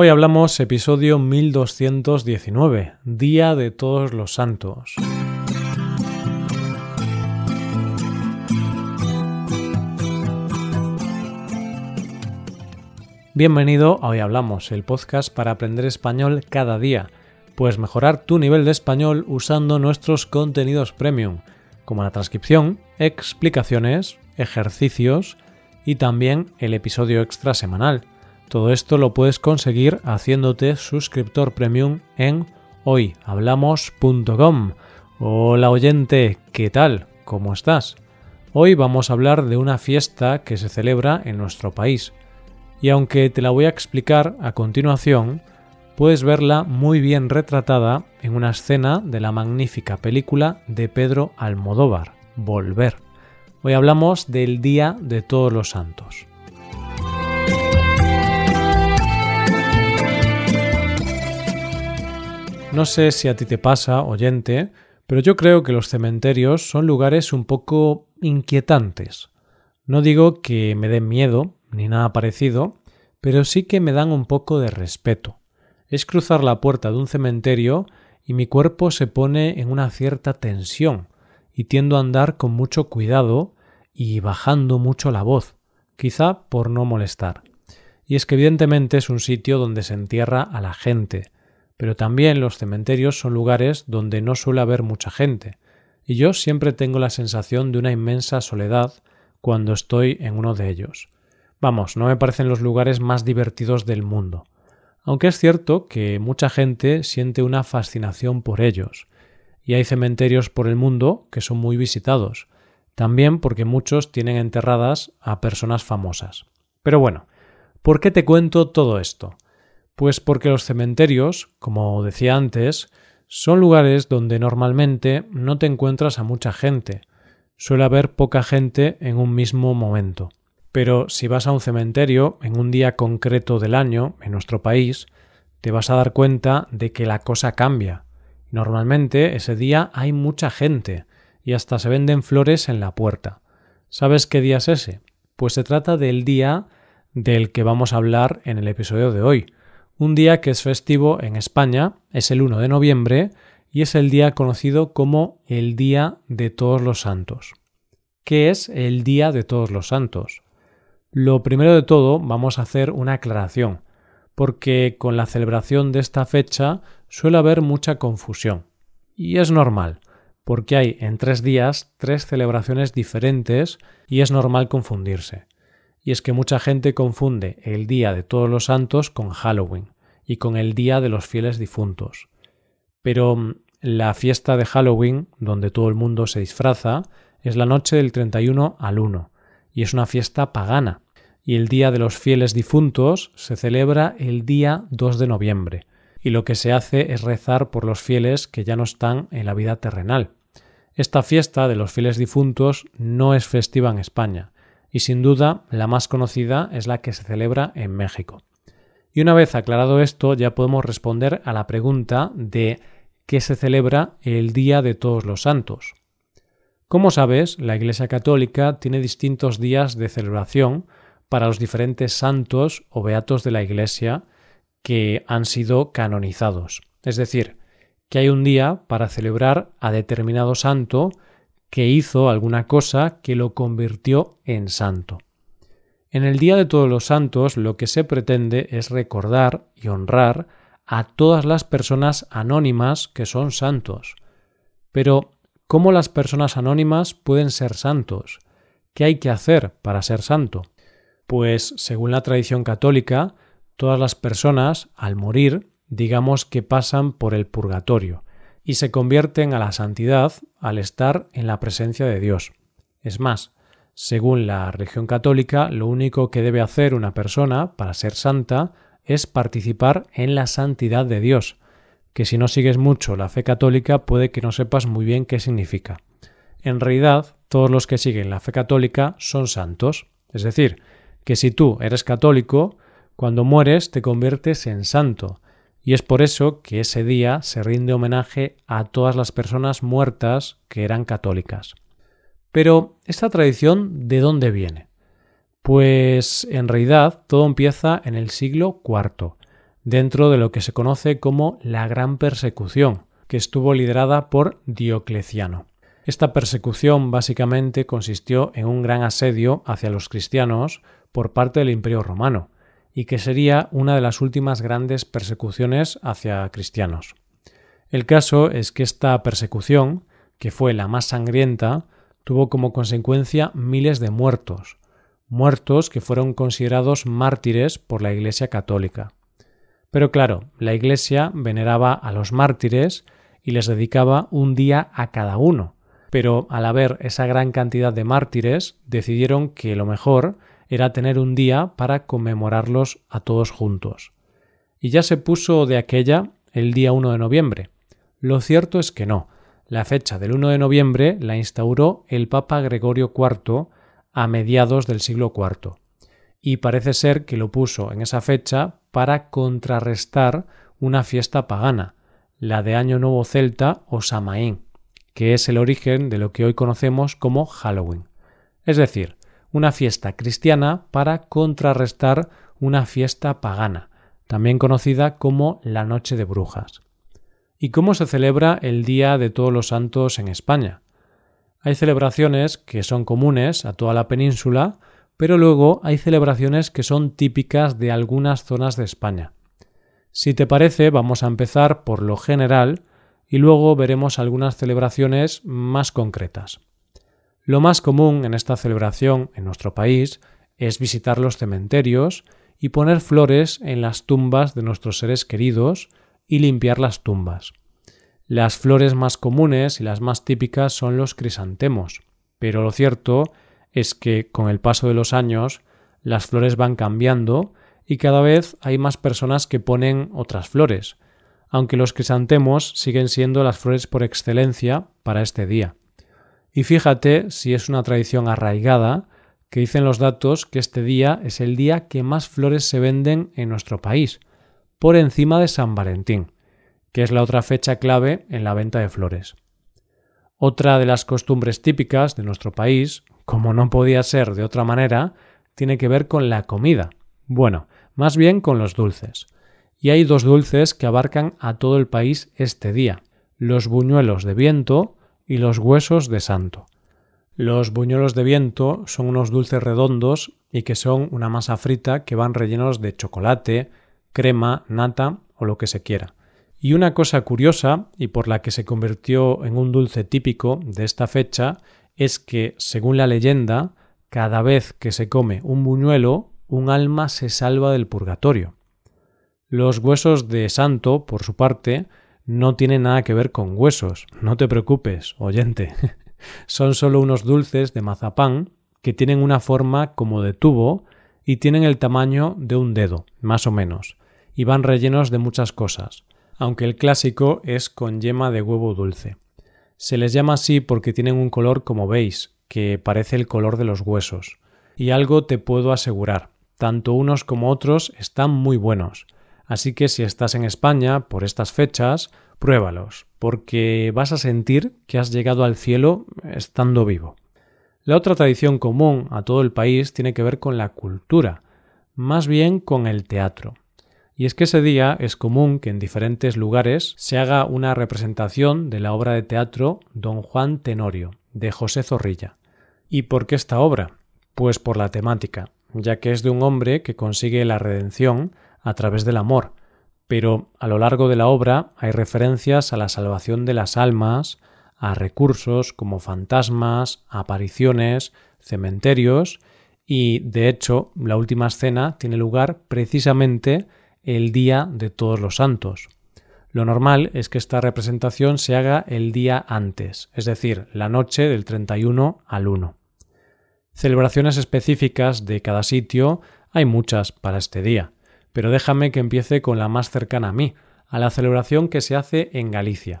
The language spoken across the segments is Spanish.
Hoy hablamos episodio 1219, Día de Todos los Santos. Bienvenido a Hoy Hablamos, el podcast para aprender español cada día. Puedes mejorar tu nivel de español usando nuestros contenidos premium, como la transcripción, explicaciones, ejercicios y también el episodio extra semanal. Todo esto lo puedes conseguir haciéndote suscriptor premium en hoyhablamos.com. Hola oyente, ¿qué tal? ¿Cómo estás? Hoy vamos a hablar de una fiesta que se celebra en nuestro país. Y aunque te la voy a explicar a continuación, puedes verla muy bien retratada en una escena de la magnífica película de Pedro Almodóvar, Volver. Hoy hablamos del Día de Todos los Santos. No sé si a ti te pasa, oyente, pero yo creo que los cementerios son lugares un poco inquietantes. No digo que me den miedo, ni nada parecido, pero sí que me dan un poco de respeto. Es cruzar la puerta de un cementerio y mi cuerpo se pone en una cierta tensión, y tiendo a andar con mucho cuidado y bajando mucho la voz, quizá por no molestar. Y es que evidentemente es un sitio donde se entierra a la gente, pero también los cementerios son lugares donde no suele haber mucha gente, y yo siempre tengo la sensación de una inmensa soledad cuando estoy en uno de ellos. Vamos, no me parecen los lugares más divertidos del mundo. Aunque es cierto que mucha gente siente una fascinación por ellos, y hay cementerios por el mundo que son muy visitados, también porque muchos tienen enterradas a personas famosas. Pero bueno, ¿por qué te cuento todo esto? Pues porque los cementerios, como decía antes, son lugares donde normalmente no te encuentras a mucha gente. Suele haber poca gente en un mismo momento. Pero si vas a un cementerio en un día concreto del año, en nuestro país, te vas a dar cuenta de que la cosa cambia. Normalmente ese día hay mucha gente y hasta se venden flores en la puerta. ¿Sabes qué día es ese? Pues se trata del día del que vamos a hablar en el episodio de hoy. Un día que es festivo en España, es el 1 de noviembre y es el día conocido como el Día de Todos los Santos. ¿Qué es el Día de Todos los Santos? Lo primero de todo vamos a hacer una aclaración, porque con la celebración de esta fecha suele haber mucha confusión. Y es normal, porque hay en tres días tres celebraciones diferentes y es normal confundirse. Y es que mucha gente confunde el Día de Todos los Santos con Halloween y con el Día de los Fieles Difuntos. Pero mm, la fiesta de Halloween, donde todo el mundo se disfraza, es la noche del 31 al 1, y es una fiesta pagana, y el Día de los Fieles Difuntos se celebra el día 2 de noviembre, y lo que se hace es rezar por los fieles que ya no están en la vida terrenal. Esta fiesta de los fieles difuntos no es festiva en España, y sin duda la más conocida es la que se celebra en México. Y una vez aclarado esto, ya podemos responder a la pregunta de ¿qué se celebra el Día de Todos los Santos? Como sabes, la Iglesia Católica tiene distintos días de celebración para los diferentes santos o beatos de la Iglesia que han sido canonizados. Es decir, que hay un día para celebrar a determinado santo que hizo alguna cosa que lo convirtió en santo. En el Día de Todos los Santos lo que se pretende es recordar y honrar a todas las personas anónimas que son santos. Pero ¿Cómo las personas anónimas pueden ser santos? ¿Qué hay que hacer para ser santo? Pues, según la tradición católica, todas las personas, al morir, digamos que pasan por el purgatorio y se convierten a la santidad al estar en la presencia de Dios. Es más, según la religión católica, lo único que debe hacer una persona para ser santa es participar en la santidad de Dios, que si no sigues mucho la fe católica puede que no sepas muy bien qué significa. En realidad, todos los que siguen la fe católica son santos, es decir, que si tú eres católico, cuando mueres te conviertes en santo, y es por eso que ese día se rinde homenaje a todas las personas muertas que eran católicas. Pero, ¿esta tradición de dónde viene? Pues en realidad todo empieza en el siglo IV, dentro de lo que se conoce como la Gran Persecución, que estuvo liderada por Diocleciano. Esta persecución básicamente consistió en un gran asedio hacia los cristianos por parte del Imperio romano, y que sería una de las últimas grandes persecuciones hacia cristianos. El caso es que esta persecución, que fue la más sangrienta, tuvo como consecuencia miles de muertos, muertos que fueron considerados mártires por la Iglesia católica. Pero claro, la Iglesia veneraba a los mártires y les dedicaba un día a cada uno, pero al haber esa gran cantidad de mártires decidieron que lo mejor era tener un día para conmemorarlos a todos juntos. Y ya se puso de aquella el día 1 de noviembre. Lo cierto es que no. La fecha del 1 de noviembre la instauró el Papa Gregorio IV a mediados del siglo IV. Y parece ser que lo puso en esa fecha para contrarrestar una fiesta pagana, la de Año Nuevo Celta o Samaín, que es el origen de lo que hoy conocemos como Halloween. Es decir, una fiesta cristiana para contrarrestar una fiesta pagana, también conocida como la Noche de Brujas. ¿Y cómo se celebra el Día de Todos los Santos en España? Hay celebraciones que son comunes a toda la península, pero luego hay celebraciones que son típicas de algunas zonas de España. Si te parece, vamos a empezar por lo general y luego veremos algunas celebraciones más concretas. Lo más común en esta celebración en nuestro país es visitar los cementerios y poner flores en las tumbas de nuestros seres queridos y limpiar las tumbas. Las flores más comunes y las más típicas son los crisantemos, pero lo cierto es que con el paso de los años las flores van cambiando y cada vez hay más personas que ponen otras flores, aunque los crisantemos siguen siendo las flores por excelencia para este día. Y fíjate si es una tradición arraigada que dicen los datos que este día es el día que más flores se venden en nuestro país, por encima de San Valentín, que es la otra fecha clave en la venta de flores. Otra de las costumbres típicas de nuestro país, como no podía ser de otra manera, tiene que ver con la comida. Bueno, más bien con los dulces. Y hay dos dulces que abarcan a todo el país este día, los buñuelos de viento y los huesos de santo. Los buñuelos de viento son unos dulces redondos y que son una masa frita que van rellenos de chocolate, crema, nata o lo que se quiera. Y una cosa curiosa, y por la que se convirtió en un dulce típico de esta fecha, es que, según la leyenda, cada vez que se come un buñuelo, un alma se salva del purgatorio. Los huesos de santo, por su parte, no tiene nada que ver con huesos. No te preocupes, oyente. Son solo unos dulces de mazapán que tienen una forma como de tubo y tienen el tamaño de un dedo, más o menos, y van rellenos de muchas cosas, aunque el clásico es con yema de huevo dulce. Se les llama así porque tienen un color como veis, que parece el color de los huesos. Y algo te puedo asegurar, tanto unos como otros están muy buenos. Así que si estás en España por estas fechas, pruébalos, porque vas a sentir que has llegado al cielo estando vivo. La otra tradición común a todo el país tiene que ver con la cultura, más bien con el teatro. Y es que ese día es común que en diferentes lugares se haga una representación de la obra de teatro Don Juan Tenorio, de José Zorrilla. ¿Y por qué esta obra? Pues por la temática, ya que es de un hombre que consigue la redención a través del amor, pero a lo largo de la obra hay referencias a la salvación de las almas, a recursos como fantasmas, apariciones, cementerios, y de hecho la última escena tiene lugar precisamente el día de todos los santos. Lo normal es que esta representación se haga el día antes, es decir, la noche del 31 al 1. Celebraciones específicas de cada sitio hay muchas para este día pero déjame que empiece con la más cercana a mí, a la celebración que se hace en Galicia.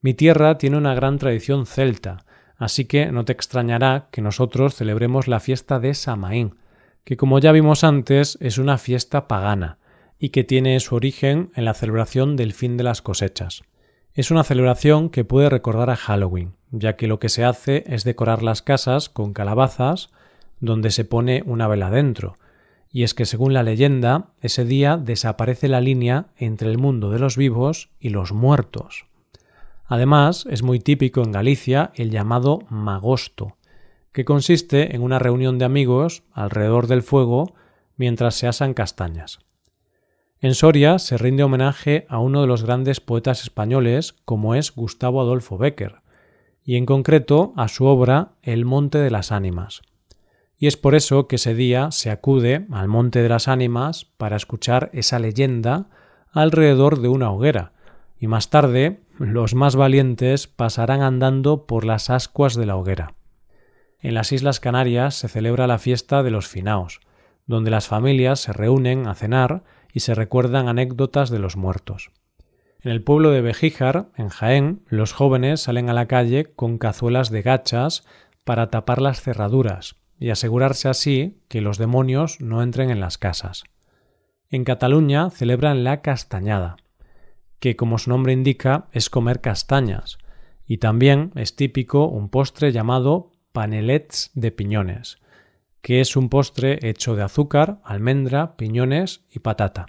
Mi tierra tiene una gran tradición celta, así que no te extrañará que nosotros celebremos la fiesta de Samaín, que como ya vimos antes es una fiesta pagana, y que tiene su origen en la celebración del fin de las cosechas. Es una celebración que puede recordar a Halloween, ya que lo que se hace es decorar las casas con calabazas donde se pone una vela dentro, y es que según la leyenda, ese día desaparece la línea entre el mundo de los vivos y los muertos. Además, es muy típico en Galicia el llamado magosto, que consiste en una reunión de amigos alrededor del fuego mientras se asan castañas. En Soria se rinde homenaje a uno de los grandes poetas españoles como es Gustavo Adolfo Bécquer, y en concreto a su obra El Monte de las Ánimas. Y es por eso que ese día se acude al Monte de las Ánimas para escuchar esa leyenda alrededor de una hoguera, y más tarde los más valientes pasarán andando por las ascuas de la hoguera. En las Islas Canarias se celebra la fiesta de los finaos, donde las familias se reúnen a cenar y se recuerdan anécdotas de los muertos. En el pueblo de Bejíjar, en Jaén, los jóvenes salen a la calle con cazuelas de gachas para tapar las cerraduras y asegurarse así que los demonios no entren en las casas. En Cataluña celebran la castañada, que como su nombre indica es comer castañas, y también es típico un postre llamado panelets de piñones, que es un postre hecho de azúcar, almendra, piñones y patata.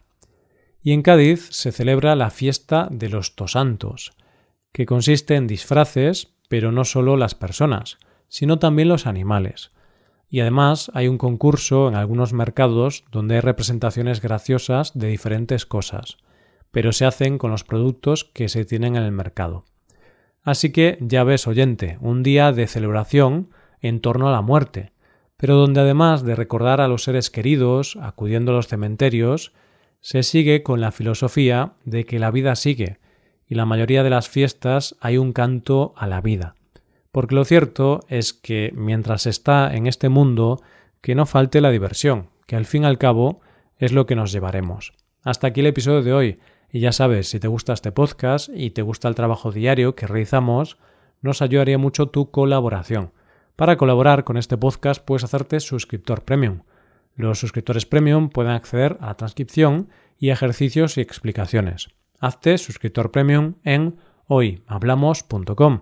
Y en Cádiz se celebra la fiesta de los tosantos, que consiste en disfraces, pero no solo las personas, sino también los animales. Y además hay un concurso en algunos mercados donde hay representaciones graciosas de diferentes cosas, pero se hacen con los productos que se tienen en el mercado. Así que ya ves, oyente, un día de celebración en torno a la muerte, pero donde además de recordar a los seres queridos, acudiendo a los cementerios, se sigue con la filosofía de que la vida sigue, y la mayoría de las fiestas hay un canto a la vida. Porque lo cierto es que mientras está en este mundo, que no falte la diversión, que al fin y al cabo es lo que nos llevaremos. Hasta aquí el episodio de hoy. Y ya sabes, si te gusta este podcast y te gusta el trabajo diario que realizamos, nos ayudaría mucho tu colaboración. Para colaborar con este podcast puedes hacerte suscriptor premium. Los suscriptores premium pueden acceder a transcripción y ejercicios y explicaciones. Hazte suscriptor premium en hoyhablamos.com.